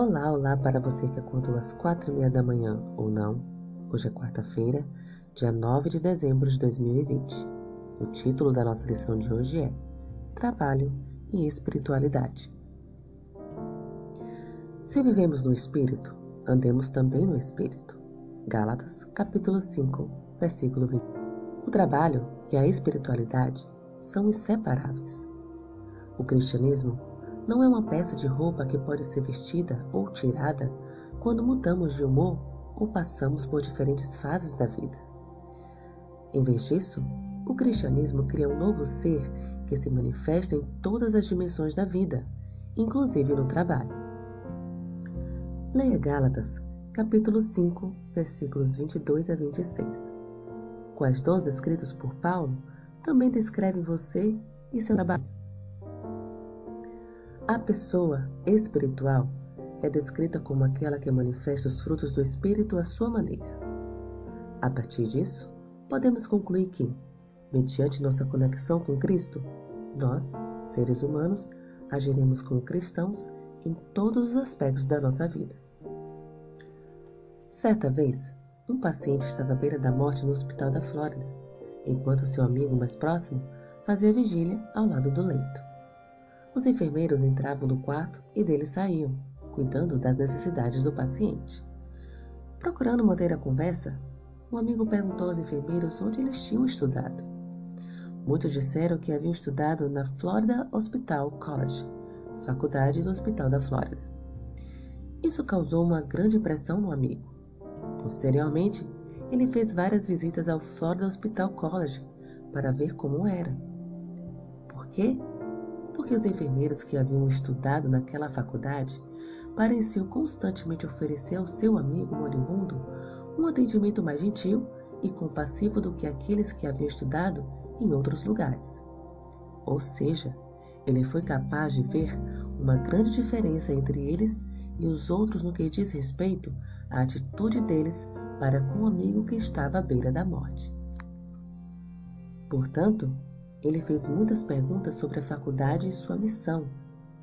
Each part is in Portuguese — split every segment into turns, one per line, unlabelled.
Olá, olá para você que acordou às quatro e meia da manhã ou não. Hoje é quarta-feira, dia 9 de dezembro de 2020. O título da nossa lição de hoje é Trabalho e Espiritualidade. Se vivemos no Espírito, andemos também no Espírito. Gálatas, capítulo 5, versículo 20. O trabalho e a espiritualidade são inseparáveis. O cristianismo não é uma peça de roupa que pode ser vestida ou tirada quando mudamos de humor ou passamos por diferentes fases da vida. Em vez disso, o cristianismo cria um novo ser que se manifesta em todas as dimensões da vida, inclusive no trabalho. Leia Gálatas, capítulo 5, versículos 22 a 26. Quais dons escritos por Paulo também descrevem você e seu trabalho. A pessoa espiritual é descrita como aquela que manifesta os frutos do Espírito à sua maneira. A partir disso, podemos concluir que, mediante nossa conexão com Cristo, nós, seres humanos, agiremos como cristãos em todos os aspectos da nossa vida. Certa vez, um paciente estava à beira da morte no hospital da Flórida, enquanto seu amigo mais próximo fazia vigília ao lado do leito. Os enfermeiros entravam no quarto e dele saíam, cuidando das necessidades do paciente. Procurando manter a conversa, um amigo perguntou aos enfermeiros onde eles tinham estudado. Muitos disseram que haviam estudado na Florida Hospital College, faculdade do Hospital da Flórida. Isso causou uma grande impressão no amigo. Posteriormente, ele fez várias visitas ao Florida Hospital College para ver como era. Por quê? Porque os enfermeiros que haviam estudado naquela faculdade pareciam constantemente oferecer ao seu amigo moribundo um atendimento mais gentil e compassivo do que aqueles que haviam estudado em outros lugares. Ou seja, ele foi capaz de ver uma grande diferença entre eles e os outros no que diz respeito à atitude deles para com o amigo que estava à beira da morte. Portanto, ele fez muitas perguntas sobre a faculdade e sua missão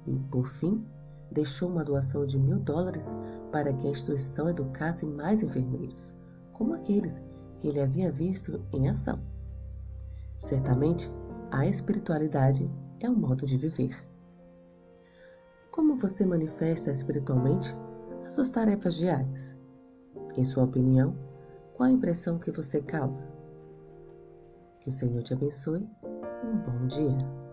e, por fim, deixou uma doação de mil dólares para que a instituição educasse mais enfermeiros, como aqueles que ele havia visto em ação. Certamente, a espiritualidade é um modo de viver. Como você manifesta espiritualmente as suas tarefas diárias? Em sua opinião, qual a impressão que você causa? Que o Senhor te abençoe um bom dia.